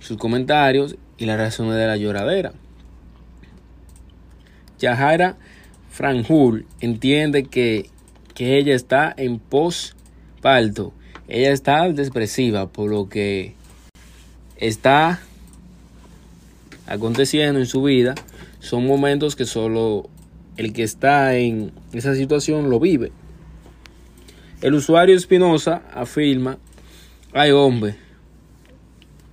sus comentarios y la razón de la lloradera. Yahara Franjul entiende que, que ella está en post-palto. Ella está depresiva por lo que está aconteciendo en su vida. Son momentos que solo el que está en esa situación lo vive. El usuario Espinosa afirma, ay hombre,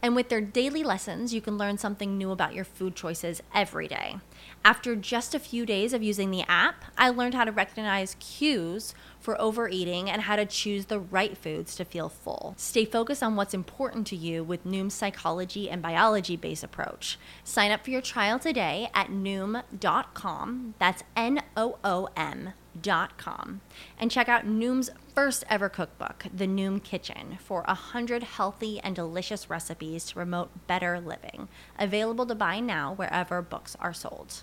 And with their daily lessons, you can learn something new about your food choices every day. After just a few days of using the app, I learned how to recognize cues for overeating and how to choose the right foods to feel full. Stay focused on what's important to you with Noom's psychology and biology based approach. Sign up for your trial today at Noom.com. That's N O O M noom.com and check out Noom's first ever cookbook, The Noom Kitchen, for 100 healthy and delicious recipes to promote better living. Available to buy now wherever books are sold.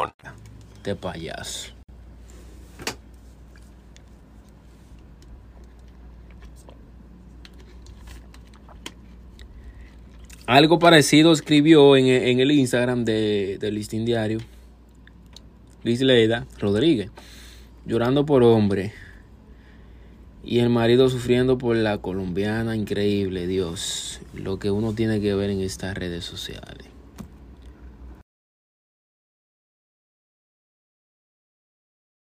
De payaso. Algo parecido escribió en, el Instagram de, de Listín Diario Liz Leida Rodríguez, llorando por hombre. Y el marido sufriendo por la colombiana, increíble, Dios, lo que uno tiene que ver en estas redes sociales.